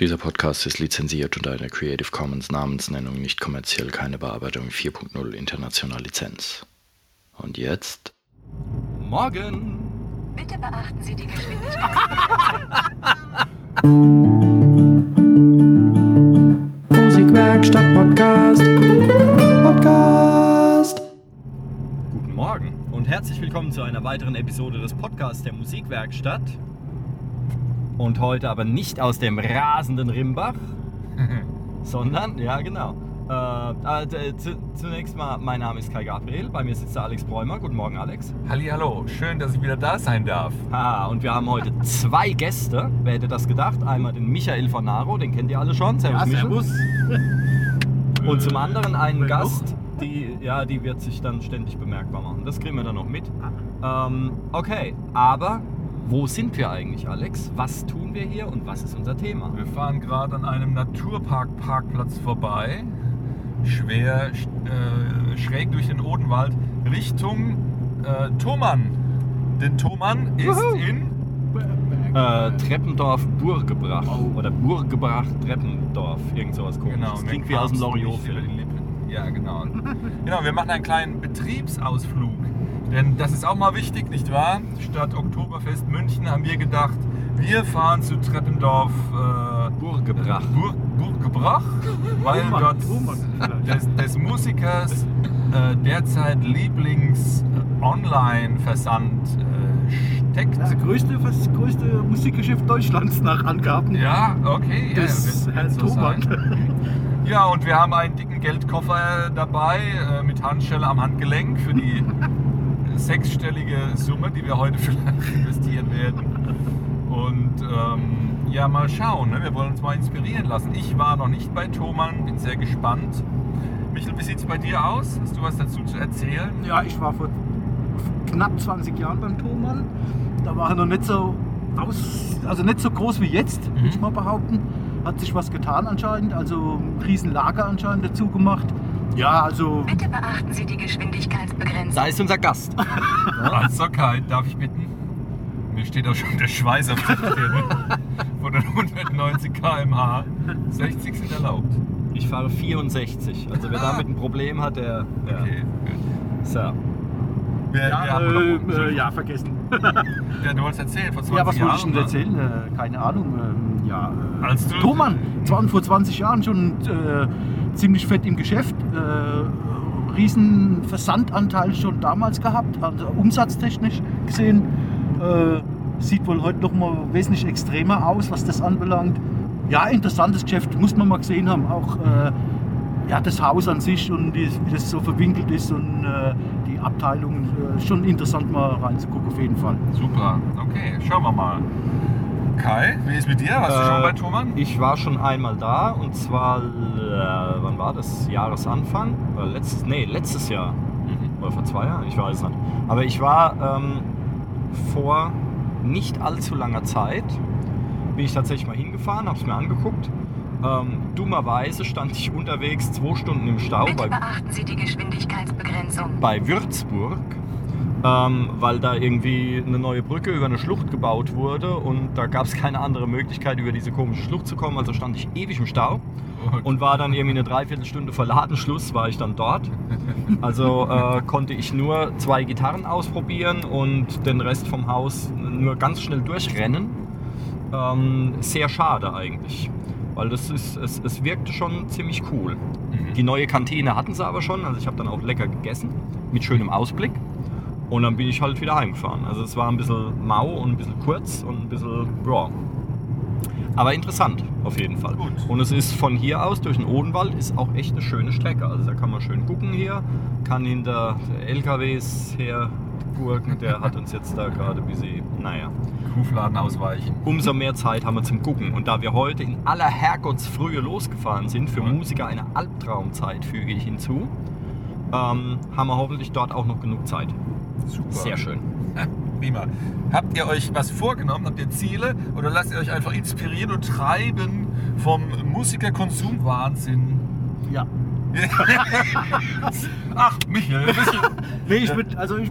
Dieser Podcast ist lizenziert unter einer Creative Commons Namensnennung nicht kommerziell keine Bearbeitung 4.0 international Lizenz. Und jetzt? Morgen! Bitte beachten Sie die Geschwindigkeit. Musikwerkstatt Podcast. Podcast. Guten Morgen und herzlich willkommen zu einer weiteren Episode des Podcasts der Musikwerkstatt. Und heute aber nicht aus dem rasenden Rimbach, sondern, ja genau. Äh, äh, zu, zunächst mal, mein Name ist Kai Gabriel, bei mir sitzt der Alex Bräumer. Guten Morgen, Alex. Hallo, schön, dass ich wieder da sein darf. Ah, und wir haben heute zwei Gäste. Wer hätte das gedacht? Einmal den Michael von Naro, den kennt ihr alle schon. Servus, Michael. Und zum anderen einen Gast, die, ja, die wird sich dann ständig bemerkbar machen. Das kriegen wir dann noch mit. Ähm, okay, aber wo sind wir eigentlich, Alex? Was tun wir hier und was ist unser Thema? Wir fahren gerade an einem Naturpark-Parkplatz vorbei, schwer äh, schräg durch den Odenwald, Richtung äh, Thomann. Denn Thomann ist Wuhu. in Äh, Treppendorf Burgebrach oder Burgebrach Treppendorf, irgend sowas komisches. Genau, das klingt wie aus dem Loriot-Film. Ja, genau. genau, wir machen einen kleinen Betriebsausflug. Denn das ist auch mal wichtig, nicht wahr? Statt Oktoberfest München haben wir gedacht, wir fahren zu Treppendorf äh, Burgebrach. Bur Burgebrach, weil Thomann, dort vielleicht. des, des Musikers äh, derzeit Lieblings-Online-Versand äh, steckt. Das größte, das größte Musikgeschäft Deutschlands nach Angaben Ja, okay. ja, des wird- Herrn so Thomann. Ja, und wir haben einen dicken Geldkoffer dabei äh, mit Handschelle am Handgelenk für die sechsstellige Summe, die wir heute vielleicht investieren werden. Und ähm, ja, mal schauen. Ne? Wir wollen uns mal inspirieren lassen. Ich war noch nicht bei Thomann, bin sehr gespannt. Michel, wie sieht es bei dir aus? Hast du was dazu zu erzählen? Ja, ich war vor knapp 20 Jahren beim Thomann. Da war er noch nicht so aus, also nicht so groß wie jetzt, würde ich Mhm. mal behaupten. Hat sich was getan anscheinend, also ein Riesenlager anscheinend dazu gemacht. Ja, also Bitte beachten Sie die Geschwindigkeitsbegrenzung. Da ist unser Gast. Achtsamkeit, darf ich bitten? Mir steht auch schon der Schweiß auf der Stirn. Von den 190 km/h. 60 sind erlaubt. Ich fahre 64. Also wer damit ein Problem hat, der. Ja. Okay, gut. So. Wir, ja, wir haben äh, noch, äh, ja, vergessen. ja, du wolltest erzählen, vor 20 Ja, was Jahren. wollte ich denn erzählen? Äh, keine Ahnung. Ähm, ja, äh, Als du- Thomann, waren vor 20 Jahren schon äh, ziemlich fett im Geschäft. Äh, riesen Versandanteil schon damals gehabt, also umsatztechnisch gesehen. Äh, sieht wohl heute noch mal wesentlich extremer aus, was das anbelangt. Ja, interessantes Geschäft, muss man mal gesehen haben. Auch äh, ja, das Haus an sich und wie, das so verwinkelt ist und äh, die Abteilungen. Äh, schon interessant mal reinzugucken, auf jeden Fall. Super, okay, schauen wir mal. Kai, wie ist mit dir? Warst du Äh, schon bei Thomann? Ich war schon einmal da und zwar, äh, wann war das? Jahresanfang? Oder letztes, nee, letztes Jahr. Mhm. Oder vor zwei Jahren? Ich weiß es nicht. Aber ich war ähm, vor nicht allzu langer Zeit, bin ich tatsächlich mal hingefahren, habe es mir angeguckt. Ähm, dummerweise stand ich unterwegs zwei Stunden im Stau Bitte bei, beachten Sie die Geschwindigkeitsbegrenzung. bei Würzburg, ähm, weil da irgendwie eine neue Brücke über eine Schlucht gebaut wurde und da gab es keine andere Möglichkeit, über diese komische Schlucht zu kommen. Also stand ich ewig im Stau und war dann irgendwie eine Dreiviertelstunde vor Ladenschluss, war ich dann dort. Also äh, konnte ich nur zwei Gitarren ausprobieren und den Rest vom Haus nur ganz schnell durchrennen. Ähm, sehr schade eigentlich, weil das ist, es, es wirkte schon ziemlich cool. Mhm. Die neue Kantine hatten sie aber schon, also ich habe dann auch lecker gegessen, mit schönem Ausblick. Und dann bin ich halt wieder heimgefahren. Also es war ein bisschen mau und ein bisschen kurz und ein bisschen, ja. Aber interessant, auf jeden Fall. Gut. Und es ist von hier aus durch den Odenwald ist auch echt eine schöne Strecke. Also da kann man schön gucken hier, kann hinter LKWs hergurken. Der hat uns jetzt da gerade ein bisschen, naja. Kuhfladen ausweichen. Umso mehr Zeit haben wir zum Gucken. Und da wir heute in aller Herrgottsfrühe losgefahren sind, für Ja. Musiker eine Albtraumzeit, füge ich hinzu, ähm, haben wir hoffentlich dort auch noch genug Zeit. Super. Sehr schön. Prima. Habt ihr euch was vorgenommen? Habt ihr Ziele? Oder lasst ihr euch einfach inspirieren und treiben vom Musikerkonsumwahnsinn? Ja. Ach, Michael. Nee, ich würde also ich,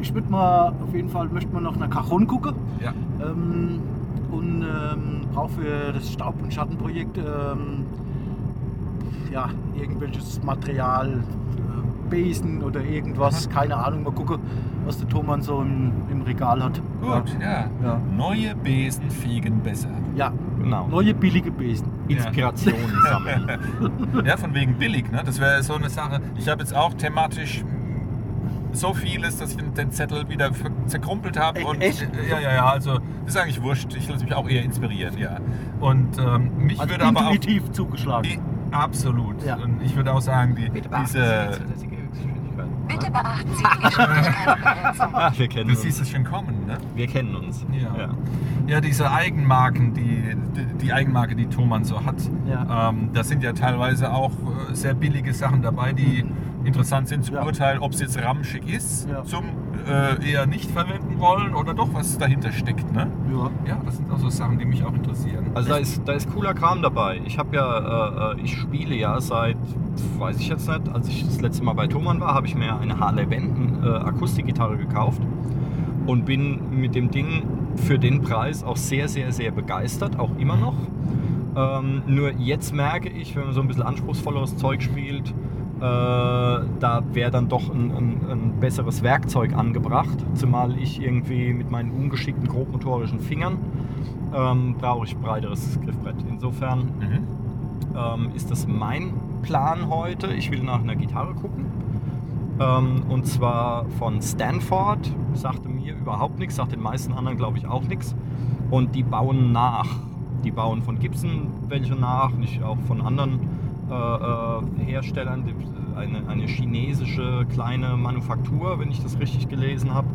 ich würd mal auf jeden Fall möchte mal noch nach Cajon gucken. Ja. Ähm, und ähm, brauche für das Staub- und Schattenprojekt ähm, ja, irgendwelches Material, äh, Besen oder irgendwas, keine Ahnung. Mal gucken, was der Thomann so im, im Regal hat. Gut, ja. Ja. Neue Besen fegen besser. Ja, Genau. neue billige Besen. Inspirationen sammeln. Ja, von wegen billig, ne? Das wäre so eine Sache. Ich habe jetzt auch thematisch so vieles, dass ich den- Zettel wieder zerkrumpelt habe. E- Und echt? ja, ja, ja, also das ist eigentlich wurscht. Ich lasse mich auch eher inspirieren, ja. Und ähm, mich Also würde aber auch. intuitiv zugeschlagen. Die, absolut. Ja. Und ich würde auch sagen, die, diese. Bitte beachten Sie die Geschwindigkeitsbegrenzung. Wir kennen Du uns. siehst es schon kommen, ne? Wir kennen uns. Ja. Ja, diese Eigenmarken, die, die, die Eigenmarke, die Thomann so hat, Ja. ähm, da sind ja teilweise auch äh, sehr billige Sachen dabei, die interessant sind zu Ja. beurteilen, ob es jetzt ramschig ist, Ja. zum äh, eher nicht verwenden wollen oder doch was dahinter steckt. Ne? Ja. Ja, das sind auch so Sachen, die mich auch interessieren. Also da ist, da ist cooler Kram dabei. Ich habe ja, äh, äh, ich spiele ja seit, weiß ich jetzt nicht, als ich das letzte Mal bei Thomann war, habe ich mir eine Harley Benton äh, Akustikgitarre gekauft und bin mit dem Ding für den Preis auch sehr, sehr, sehr begeistert, auch immer noch. Ähm, nur jetzt merke ich, wenn man so ein bisschen anspruchsvolleres Zeug spielt, da wäre dann doch ein, ein, ein besseres Werkzeug angebracht, zumal ich irgendwie mit meinen ungeschickten grobmotorischen Fingern ähm, brauche ich breiteres Griffbrett. Insofern Mhm. ähm, ist das mein Plan heute. Ich will nach einer Gitarre gucken. Ähm, und zwar von Stanford. Sagte mir überhaupt nichts, sagt den meisten anderen glaube ich auch nichts. Und die bauen nach. Die bauen von Gibson welche nach, nicht auch von anderen äh, äh, Herstellern. Eine, eine chinesische kleine Manufaktur, wenn ich das richtig gelesen habe.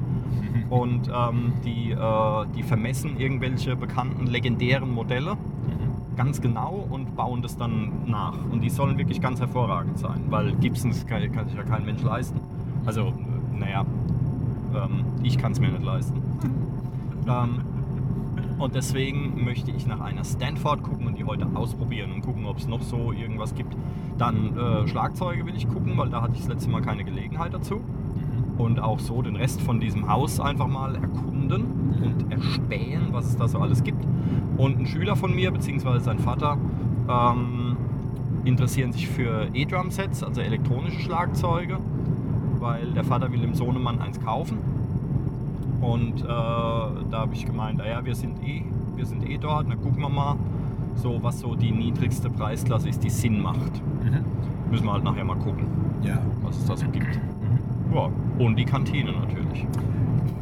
Und ähm, die, äh, die vermessen irgendwelche bekannten legendären Modelle ganz genau und bauen das dann nach. Und die sollen wirklich ganz hervorragend sein, weil Gibsons kann, kann sich ja kein Mensch leisten. Also, äh, naja, ähm, ich kann es mir nicht leisten. ähm, und deswegen möchte ich nach einer Stanford gucken und die heute ausprobieren und gucken, ob es noch so irgendwas gibt. Dann äh, Schlagzeuge will ich gucken, weil da hatte ich das letzte Mal keine Gelegenheit dazu. Und auch so den Rest von diesem Haus einfach mal erkunden und erspähen, was es da so alles gibt. Und ein Schüler von mir, beziehungsweise sein Vater, ähm, interessieren sich für E-Drum-Sets, also elektronische Schlagzeuge, weil der Vater will dem Sohnemann eins kaufen. Und äh, da habe ich gemeint, naja, wir sind eh, wir sind eh dort, dann gucken wir mal, so was so die niedrigste Preisklasse ist, die Sinn macht. Mhm. Müssen wir halt nachher mal gucken, Ja. was es da so gibt. Ja, und die Kantine natürlich.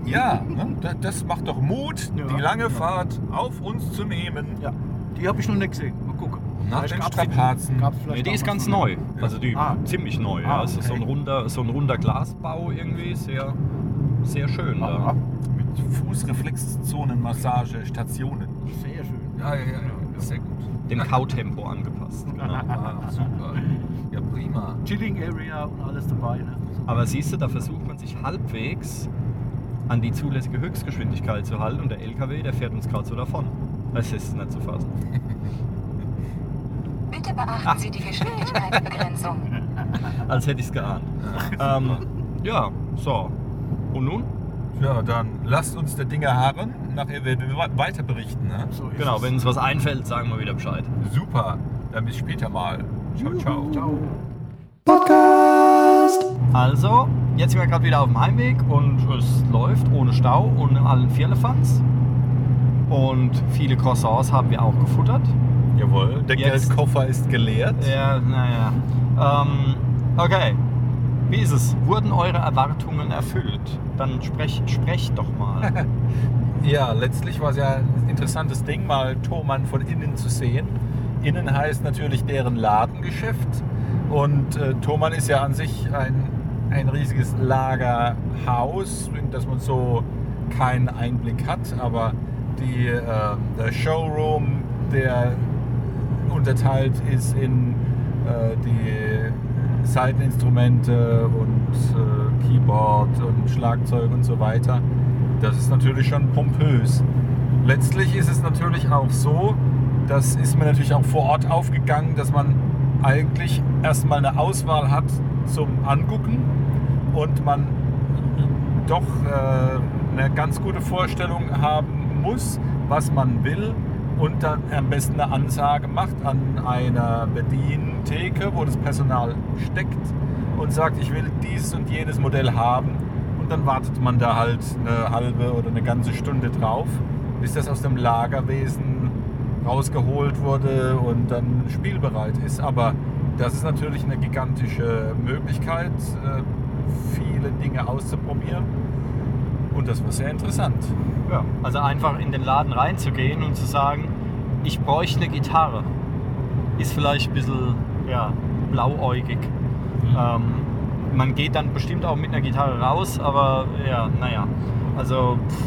Ja, ne? da- das macht doch Mut, Ja. die lange Fahrt auf uns zu nehmen. Ja, die habe ich noch nicht gesehen. Mal gucken. Nach die- Strapazen. Nee, die ist ganz neu. Also die Ah. ziemlich neu. Ah, ja. Es ist so ein okay. runder, so ein runder Glasbau irgendwie, sehr, sehr schön. Aha. Da. Mit Fußreflexzonenmassage, Stationen. Sehr schön. Ja, ja, ja, ja. Sehr gut. Dem Kautempo angepasst. Genau. Ah, super. Ja, prima. Chilling Area und alles dabei. Ne? Aber siehst du, da versucht man sich halbwegs an die zulässige Höchstgeschwindigkeit zu halten und der LKW, der fährt uns gerade so davon. Das ist nicht zu fassen. Bitte beachten Sie die Geschwindigkeitsbegrenzung. Als hätte ich es geahnt. Ähm, ja, so. Und nun? Ja, dann lasst uns der Dinge harren. Nachher werden wir weiter berichten. Ne? So Genau, wenn uns was einfällt, sagen wir wieder Bescheid. Super. Dann bis später mal. Ciao, ciao. Ciao. Also, jetzt sind wir gerade wieder auf dem Heimweg und es läuft ohne Stau, ohne allen Vierlefanz. Und viele Croissants haben wir auch gefuttert. Jawohl. Der Jetzt- Geldkoffer ist geleert. Ja, naja. Ähm, okay. Wie ist es? Wurden eure Erwartungen erfüllt? Dann sprech, sprecht doch mal. Ja, letztlich war es ja ein interessantes Ding, mal Thomann von innen zu sehen. Innen heißt natürlich deren Ladengeschäft. Und äh, Thomann ist ja an sich ein, ein riesiges Lagerhaus, in das man so keinen Einblick hat. Aber die, äh, der Showroom, der unterteilt ist in äh, die Seiteninstrumente und äh, Keyboard und Schlagzeug und so weiter. Das ist natürlich schon pompös. Letztlich ist es natürlich auch so, das ist mir natürlich auch vor Ort aufgegangen, dass man eigentlich erstmal eine Auswahl hat zum Angucken und man doch äh, eine ganz gute Vorstellung haben muss, was man will und dann am besten eine Ansage macht an einer Bedientheke, wo das Personal steckt und sagt, ich will dieses und jenes Modell haben. Und dann wartet man da halt eine halbe oder eine ganze Stunde drauf, bis das aus dem Lagerwesen rausgeholt wurde und dann spielbereit ist. Aber das ist natürlich eine gigantische Möglichkeit, äh, viele Dinge auszuprobieren. Und das war sehr interessant. Ja, also einfach in den Laden reinzugehen und zu sagen, ich bräuchte eine Gitarre, ist vielleicht ein bisschen ja, blauäugig. Ähm, man geht dann bestimmt auch mit einer Gitarre raus, aber ja, naja. Also, pff,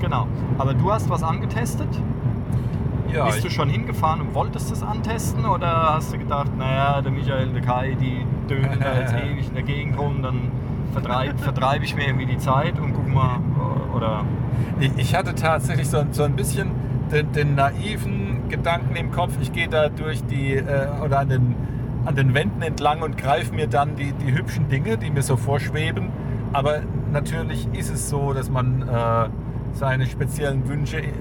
genau. Aber du hast was angetestet? Ja, Bist du schon hingefahren und wolltest das antesten? Oder hast du gedacht, naja, der Michael und der Kai, die dönen da jetzt ewig in der Gegend rum, dann vertreibe vertreib ich mir irgendwie die Zeit und guck mal, oder... Ich, ich hatte tatsächlich so, so ein bisschen den, den naiven Gedanken im Kopf, ich gehe da durch die äh, oder an den, an den Wänden entlang und greife mir dann die, die hübschen Dinge, die mir so vorschweben. Aber natürlich ist es so, dass man äh, seine speziellen Wünsche äh,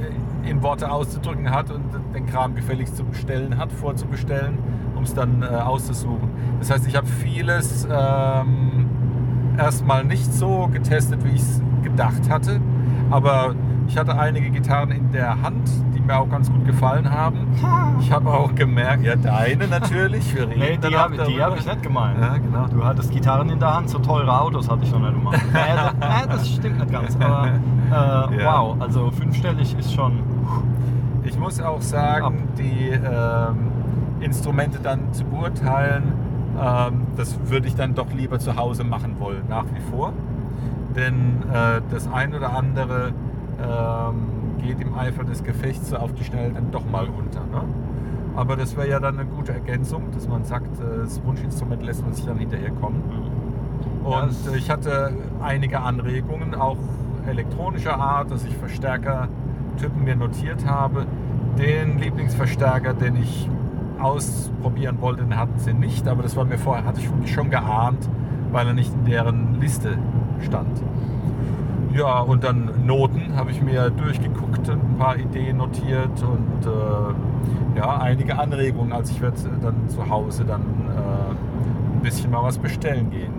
in Worte auszudrücken hat und den Kram gefälligst zu bestellen hat, vorzubestellen, um es dann äh, auszusuchen. Das heißt, ich habe vieles ähm, erstmal nicht so getestet, wie ich es gedacht hatte. Aber ich hatte einige Gitarren in der Hand, die mir auch ganz gut gefallen haben. Ich habe auch gemerkt, ja, deine natürlich. Wir reden Nee, die habe hab ich nicht gemeint. Ja, genau. Du hattest Gitarren in der Hand, so teure Autos hatte ich noch nicht gemacht. das, naja, das stimmt nicht ganz, aber äh, Ja. wow, also fünfstellig ist schon... Ich muss auch sagen, die ähm, Instrumente dann zu beurteilen, ähm, das würde ich dann doch lieber zu Hause machen wollen, nach wie vor. Denn äh, das ein oder andere ähm, geht im Eifer des Gefechts auf die Schnelle dann doch mal unter. Ne? Aber das wäre ja dann eine gute Ergänzung, dass man sagt, äh, das Wunschinstrument lässt man sich dann hinterher kommen. Ja, Und äh, ich hatte einige Anregungen, auch elektronischer Art, dass ich Verstärkertypen mir notiert habe. Den Lieblingsverstärker, den ich ausprobieren wollte, den hatten sie nicht, aber das war mir vorher, hatte ich schon geahnt, weil er nicht in deren Liste stand. Ja, und dann Noten habe ich mir durchgeguckt, ein paar Ideen notiert und äh, ja, einige Anregungen. Also ich werde dann zu Hause dann äh, ein bisschen mal was bestellen gehen.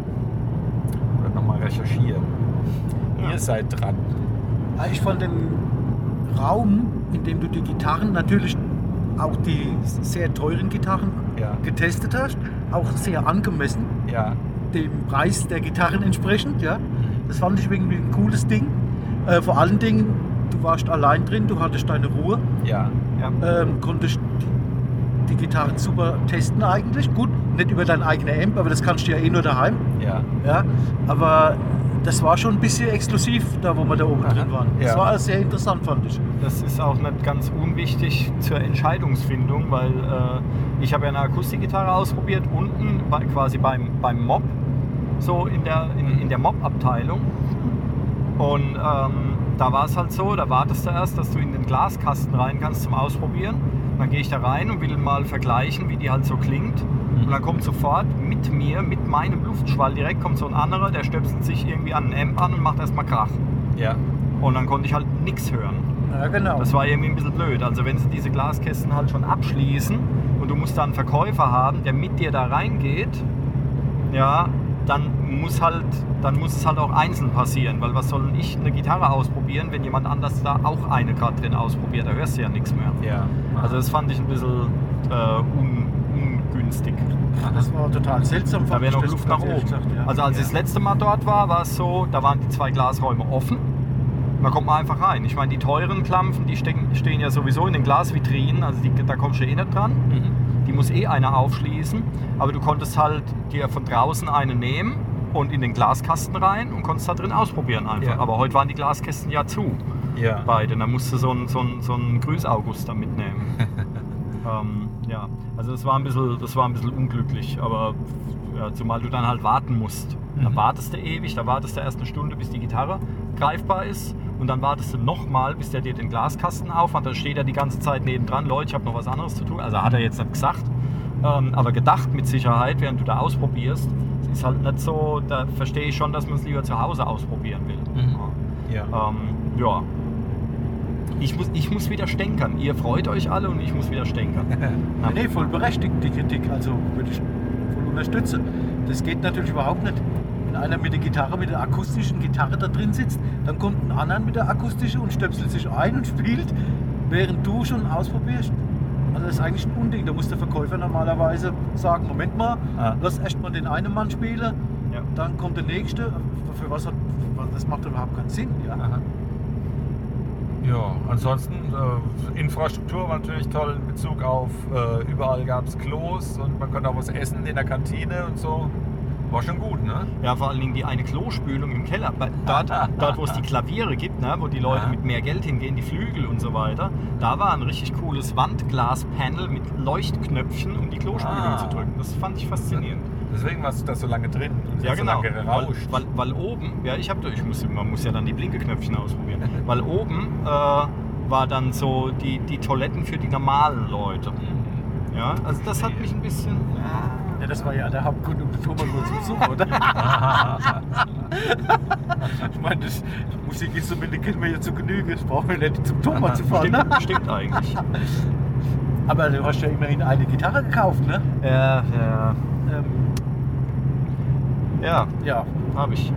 Oder nochmal recherchieren. Ja. Ihr seid dran. Ja, Ich fand den Raum, in dem du die Gitarren, natürlich auch die sehr teuren Gitarren Ja. getestet hast, auch sehr angemessen, Ja. Dem Preis der Gitarren entsprechend. Ja. Das fand ich irgendwie ein cooles Ding. Äh, vor allen Dingen, du warst allein drin, du hattest deine Ruhe, Ja. Ja. ähm, konntest die, die Gitarren super testen eigentlich. Gut, nicht über dein eigenes Amp, aber das kannst du ja eh nur daheim. Ja. Ja, aber das war schon ein bisschen exklusiv, da wo wir da oben Aha. drin waren. Das Ja. war sehr interessant, fand ich. Das ist auch nicht ganz unwichtig zur Entscheidungsfindung, weil äh, ich habe ja eine Akustikgitarre ausprobiert, unten bei, quasi beim, beim Mob, so in der, in, in der Mob-Abteilung. Und ähm, da war es halt so, da wartest du erst, dass du in den Glaskasten rein kannst zum Ausprobieren. Dann gehe ich da rein und will mal vergleichen, wie die halt so klingt. Und dann kommt sofort mit mir, mit meinem Luftschwall direkt, kommt so ein anderer, der stöpselt sich irgendwie an den Amp an und macht erstmal Krach. Ja. Und dann konnte ich halt nichts hören. Ja, genau. Das war irgendwie ein bisschen blöd. Also wenn sie diese Glaskästen halt schon abschließen und du musst da einen Verkäufer haben, der mit dir da reingeht, ja, dann muss halt, dann muss es halt auch einzeln passieren. Weil was soll ich eine Gitarre ausprobieren, wenn jemand anders da auch eine gerade drin ausprobiert? Da hörst du ja nichts mehr. Ja. Also das fand ich ein bisschen äh, un, ungünstig. das war total seltsam. Da wäre noch Luft nach oben. gesagt, ja. Also als ich das letzte Mal dort war, war es so, da waren die zwei Glasräume offen. Da kommt man einfach rein. Ich meine, die teuren Klampfen, die stecken, stehen ja sowieso in den Glasvitrinen, also die, da kommst du eh nicht dran. Mhm. Die muss eh einer aufschließen. Aber du konntest halt dir von draußen eine nehmen und in den Glaskasten rein und konntest da drin ausprobieren einfach. Ja. Aber heute waren die Glaskästen ja zu, Ja. beide. Da musst du so einen, so einen, so einen Grüß-August da mitnehmen. ähm, ja, also das war, ein bisschen, das war ein bisschen unglücklich, aber ja, zumal du dann halt warten musst. Dann Mhm. wartest du ewig, da wartest du erst eine Stunde, bis die Gitarre greifbar ist und dann wartest du nochmal, bis der dir den Glaskasten aufmacht. Da steht er die ganze Zeit nebendran, Leute, ich habe noch was anderes zu tun. Also hat er jetzt nicht gesagt, ähm, aber gedacht mit Sicherheit, während du da ausprobierst. Es ist halt nicht so, da verstehe ich schon, dass man es lieber zu Hause ausprobieren will. Mhm. Ja. Ähm, ja, ich muss, ich muss wieder stänkern. Ihr freut euch alle und ich muss wieder stänkern. Ja. Nee, voll berechtigt die Kritik, also würde ich voll unterstützen. Das geht natürlich überhaupt nicht. Wenn einer mit der Gitarre, mit der akustischen Gitarre da drin sitzt, dann kommt ein anderer mit der akustischen und stöpselt sich ein und spielt, während du schon ausprobierst. Also das ist eigentlich ein Unding. Da muss der Verkäufer normalerweise sagen, Moment mal, Ja. lass erst mal den einen Mann spielen, Ja. dann kommt der nächste. Für was hat, das macht überhaupt keinen Sinn. Ja? Ja, ansonsten äh, Infrastruktur war natürlich toll in Bezug auf äh, überall gab es Klos und man konnte auch was essen in der Kantine und so. War schon gut, ne? Ja, vor allen Dingen die eine Klospülung im Keller. Dort, dort wo es die Klaviere gibt, ne, wo die Leute Ja. mit mehr Geld hingehen, die Flügel und so weiter, da war ein richtig cooles Wandglaspanel mit Leuchtknöpfchen, um die Klospülung Ah. zu drücken. Das fand ich faszinierend. Deswegen warst du da so lange drin und Ja, so genau. lange Weil, gerauscht. weil, weil oben, ja, ich habe, ich muss, man muss ja dann die Blinkeknöpfchen ausprobieren. Weil oben äh, war dann so die, die Toiletten für die normalen Leute. Ja, also das hat mich ein bisschen. Ja, das war ja der Hauptgrund, um den Thomas zu besuchen, oder? ich meine, das Musikinstrumente kennen wir ja zu Genüge. Das brauchen wir nicht zum Thomas zu fahren. Ne? Stimmt, stimmt eigentlich. Aber du hast ja immerhin eine Gitarre gekauft, ne? Ja, ja. Ähm, Ja, ja, habe ich.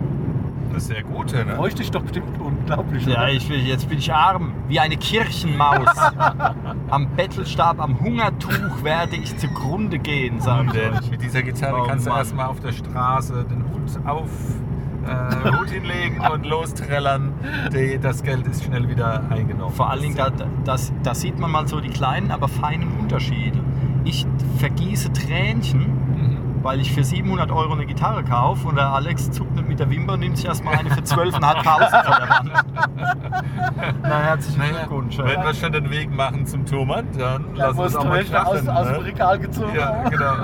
Das ist sehr gut, ne? bräuchte ich doch bestimmt unglaublich. Ja, oder? ich will, jetzt bin ich arm, wie eine Kirchenmaus. am Bettelstab, am Hungertuch werde ich zugrunde gehen, äh, euch. mit dieser Gitarre Oh, kannst du Mann. erstmal auf der Straße den Hut auf äh, Hut hinlegen und lostrellern. Das Geld ist schnell wieder eingenommen. Vor allen Dingen, da, da, das, da sieht man mal so die kleinen, aber feinen Unterschiede. Ich vergieße Tränchen. Weil ich für 700 Euro eine Gitarre kaufe und der Alex zuckt mit der Wimper nimmt sich erstmal eine für 12.500 von der Wand. Na, herzlichen Naja, Glückwunsch. wenn wir schon den Weg machen zum Thomann, dann Da lass uns auch du mal welche aus, krachen. aus dem ne? Regal gezogen. Ja, genau.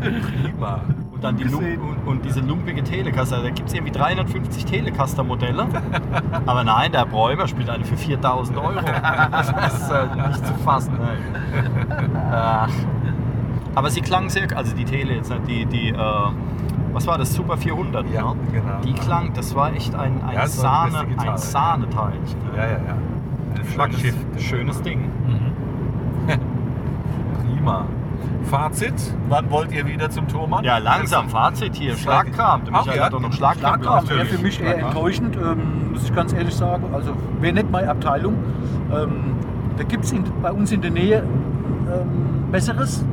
Prima. Und dann die Lump und, und diese lumpige Telecaster. Da gibt es irgendwie 350 Telecaster-Modelle. Aber nein, der Bräumer spielt eine für 4000 Euro. Das ist äh, nicht zu fassen. Ach. Aber sie klang sehr, also die Tele jetzt, nicht, die, die äh, was war das, Super 400, Ja, ne? genau. Die klang, das war echt ein, ein, Ja, Sahne, Gitarre, ein Sahneteil. Ja, ja, ja. Ein Flaggschiff. Schönes Ding. Prima. Fazit, wann wollt ihr wieder zum Thomann? Ja, langsam, Fazit hier, Schlagkram. Ach, Michael ja. hat doch noch Schlagkram. Schlagkram, ja, für mich eher enttäuschend, ähm, muss ich ganz ehrlich sagen. Also wäre nicht meine Abteilung. Ähm, da gibt es bei uns in der Nähe ähm, Besseres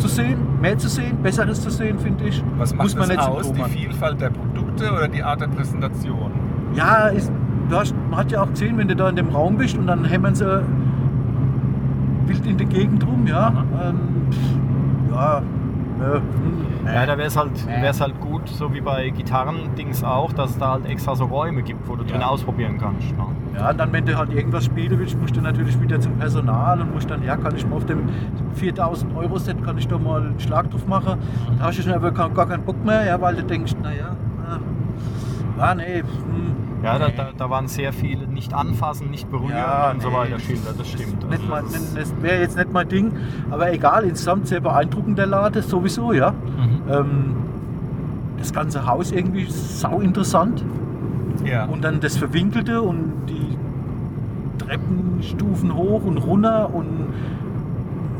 zu sehen, mehr zu sehen, Besseres zu sehen, finde ich. Was macht muss man das nicht aus? Die. Vielfalt der Produkte oder die Art der Präsentation? Ja, ist, du hast, man hat ja auch gesehen, wenn du da in dem Raum bist und dann hämmern sie wild in der Gegend rum, ja. Ähm, ja, hm, Ja, da wäre es halt, wär's halt gut, so wie bei Gitarren-Dings auch, dass es da halt extra so Räume gibt, wo du drin Ja. ausprobieren kannst. Ne? Ja, und dann, wenn du halt irgendwas spielen willst, musst du natürlich wieder zum Personal und musst dann, ja, kann ich mal auf dem 4000 Euro Set, kann ich da mal einen Schlag drauf machen. Da hast du schon aber gar keinen Bock mehr, ja, weil du denkst, naja, ja, nee, hm, Ja, da, da, da waren sehr viele nicht anfassen, nicht berühren Ja, und so weiter das Schilder, das stimmt. Nicht Also das ist- das wäre jetzt nicht mein Ding, aber egal, insgesamt sehr beeindruckend der Laden, sowieso, ja. Mhm. Ähm, das ganze Haus irgendwie sau interessant Ja. und dann das Verwinkelte und die Treppenstufen hoch und runter und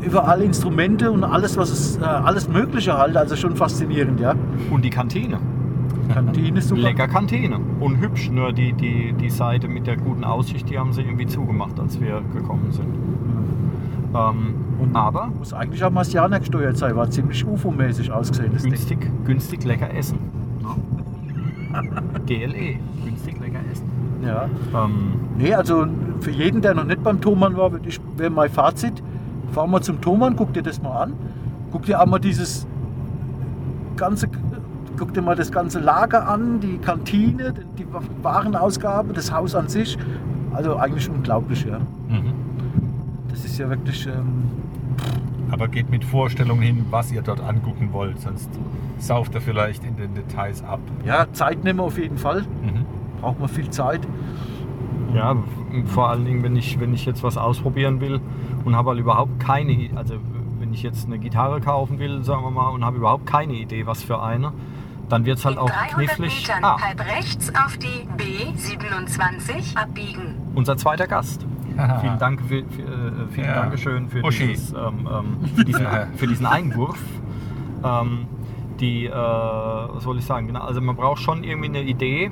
überall Instrumente und alles, was es, äh, alles Mögliche halt, also schon faszinierend, ja. Und die Kantine. Kantine ist super. Lecker Kantine. Und hübsch, nur die, die, die Seite mit der guten Aussicht, die haben sie irgendwie zugemacht, als wir gekommen sind. Ähm, Und- aber Muss eigentlich auch Marcianer gesteuert sein, war ziemlich UFO-mäßig ausgesehen, das Ding. günstig, günstig lecker essen. GLE, günstig lecker essen. Ja. Ähm, Nee, also für jeden, der noch nicht beim Thomann war, wäre mein Fazit, fahr mal zum Thomann, guck dir das mal an. Guck dir auch mal dieses ganze, guck dir mal das ganze Lager an, die Kantine, die Warenausgabe, das Haus an sich. Also eigentlich unglaublich, ja. Mhm. Das ist ja wirklich, ähm, Aber geht mit Vorstellungen hin, was ihr dort angucken wollt, sonst sauft er vielleicht in den Details ab. ja, Zeit nehmen wir auf jeden Fall. Mhm. Braucht man viel Zeit. Ja, vor allen Dingen, wenn ich, wenn ich jetzt was ausprobieren will und habe halt überhaupt keine, also wenn ich jetzt eine Gitarre kaufen will, sagen wir mal, und habe überhaupt keine Idee, was für eine, dann wird es halt In auch 300 knifflig. Metern Ah, halb rechts auf die B27 abbiegen. unser zweiter Gast. Vielen Dank, für, für, äh, vielen Ja. Dankeschön für, dieses, ähm, ähm, für, diesen, für diesen Einwurf. Ähm, die, äh, was soll ich sagen, genau, also man braucht schon irgendwie eine Idee,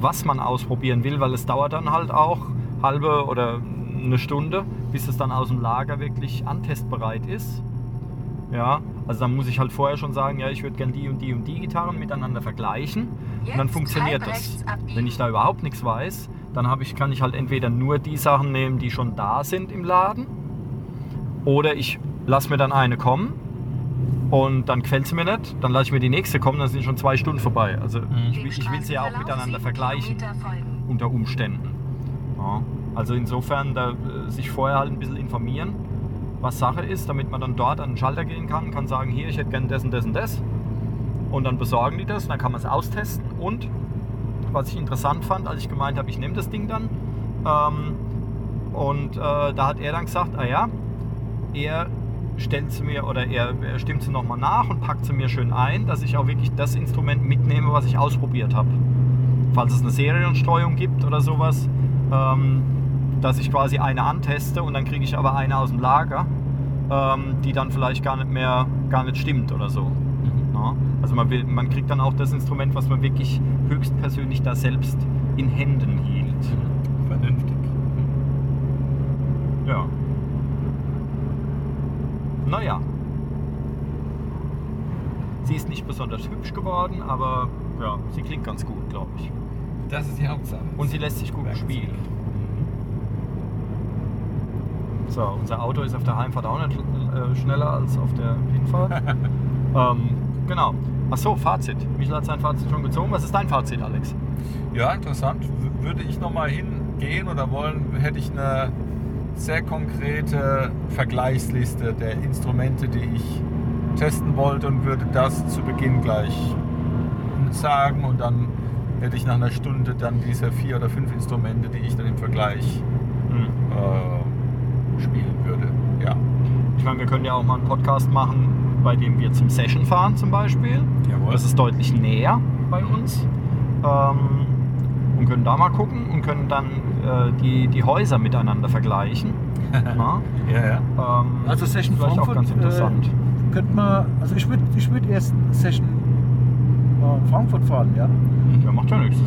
was man ausprobieren will, weil es dauert dann halt auch halbe oder eine Stunde, bis es dann aus dem Lager wirklich antestbereit ist. Ja, also dann muss ich halt vorher schon sagen, ja, ich würde gerne die und die und die Gitarren miteinander vergleichen. Und dann Jetzt funktioniert das. Wenn ich da überhaupt nichts weiß, dann habe ich, kann ich halt entweder nur die Sachen nehmen, die schon da sind im Laden, oder ich lasse mir dann eine kommen und dann gefällt sie mir nicht, dann lasse ich mir die nächste kommen, dann sind schon zwei Stunden vorbei. Also ich, will- ich will sie ja auch miteinander vergleichen unter Umständen. Ja. Also insofern da, äh, sich vorher halt ein bisschen informieren, was Sache ist, damit man dann dort an den Schalter gehen kann, kann sagen, hier, ich hätte und das und das. Und dann besorgen die das und dann kann man es austesten. Und was ich interessant fand, als ich gemeint habe, ich nehme das Ding dann, ähm, und äh, da hat er dann gesagt, ah ja, er stellt sie mir oder er, er stimmt sie nochmal nach und packt sie mir schön ein, dass ich auch wirklich das Instrument mitnehme, was ich ausprobiert habe. Falls es eine Serienstreuung gibt oder sowas, ähm, dass ich quasi eine anteste und dann kriege ich aber eine aus dem Lager, ähm, die dann vielleicht gar nicht mehr, gar nicht stimmt oder so. Ja? Also man, will, man kriegt dann auch das Instrument, was man wirklich höchstpersönlich da selbst in Händen hielt. Vernünftig. Ja. Naja. Sie ist nicht besonders hübsch geworden, aber ja, sie klingt ganz gut, glaube ich. Das ist die Hauptsache. Und sie lässt sich gut spielen. So, unser Auto ist auf der Heimfahrt auch nicht äh, schneller als auf der Hinfahrt. ähm, genau. Achso, Fazit. Michael hat sein Fazit schon gezogen. Was ist dein Fazit, Alex? Ja, interessant. W- Würde ich nochmal hingehen oder wollen, hätte ich eine sehr konkrete Vergleichsliste der Instrumente, die ich testen wollte und würde das zu Beginn gleich sagen und dann hätte ich nach einer Stunde dann diese vier oder fünf Instrumente, die ich dann im Vergleich Hm. äh, spielen würde. Ja. Ich meine, wir können ja auch mal einen Podcast machen, bei dem wir zum Session fahren zum Beispiel. Jawohl. Das ist deutlich näher bei uns. Ähm, und können da mal gucken und können dann äh, die, die Häuser miteinander vergleichen. Ja, ja. Ähm, Also Session vielleicht Frankfurt auch ganz interessant. Äh, könnte man, also ich würde ich würd erst Session äh, Frankfurt fahren, ja. ja, macht ja nichts.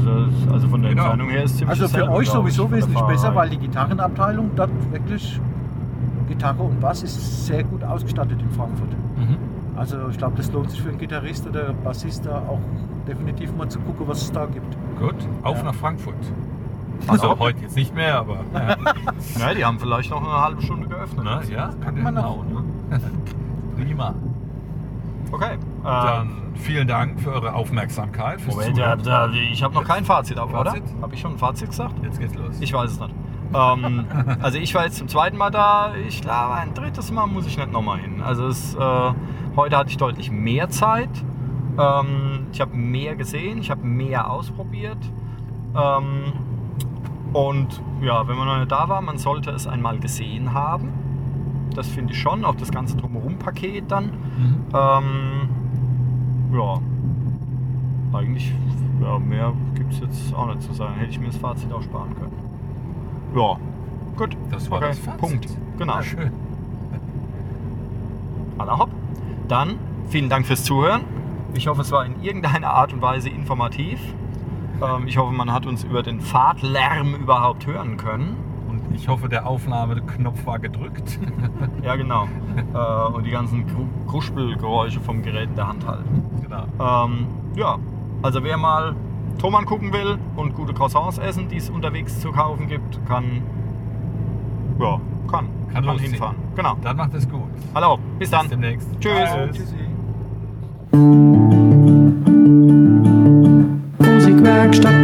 Also von der Genau. Entfernung her ist ziemlich Also für dasselbe, euch sowieso wesentlich besser, weil die Gitarrenabteilung dort wirklich Gitarre und Bass ist sehr gut ausgestattet in Frankfurt. Mhm. Also ich glaube, das lohnt sich für einen Gitarrist oder Bassist da auch definitiv mal zu gucken, was es da gibt. Gut. Auf Ja. nach Frankfurt. Also heute jetzt nicht mehr, aber ja, ja, die haben vielleicht noch eine halbe Stunde geöffnet. ne, ja wir noch. genau. Ne? Prima. Okay. Dann Ähm, vielen Dank für eure Aufmerksamkeit. fürs Moment, ja, ich habe noch kein Fazit, auf, oder? Fazit? Habe ich schon ein Fazit gesagt? Jetzt geht's los. Ich weiß es nicht. Ähm, also ich war jetzt zum zweiten Mal da. Ich glaube, ein drittes Mal muss ich nicht nochmal hin. Also es, äh, heute hatte ich deutlich mehr Zeit. Ähm, ich habe mehr gesehen, ich habe mehr ausprobiert. Ähm, und ja, wenn man noch nicht da war, man sollte es einmal gesehen haben. Das finde ich schon, auch das ganze Drumherum-Paket dann. Mhm. Ähm, ja, eigentlich ja, mehr gibt es jetzt auch nicht zu sagen. Hätte ich mir das Fazit auch sparen können. Ja, gut. Das war okay. das Fazit. Punkt. Genau. Ja, schön. Alla hopp. Dann vielen Dank fürs Zuhören. Ich hoffe, es war in irgendeiner Art und Weise informativ. Ähm, ich hoffe, man hat uns über den Fahrtlärm überhaupt hören können. Und ich hoffe, der Aufnahmeknopf war gedrückt. Ja, genau. äh, und die ganzen Kruspelgeräusche vom Gerät in der Hand halten. genau. Ähm, ja, also wer mal Thomann gucken will und gute Croissants essen, die es unterwegs zu kaufen gibt, kann. Ja, kann. Kann, kann hinfahren. Genau. Dann macht es gut. Hallo, bis dann. Bis demnächst. Tschüss. Bye. Tschüssi. Musikwerkstatt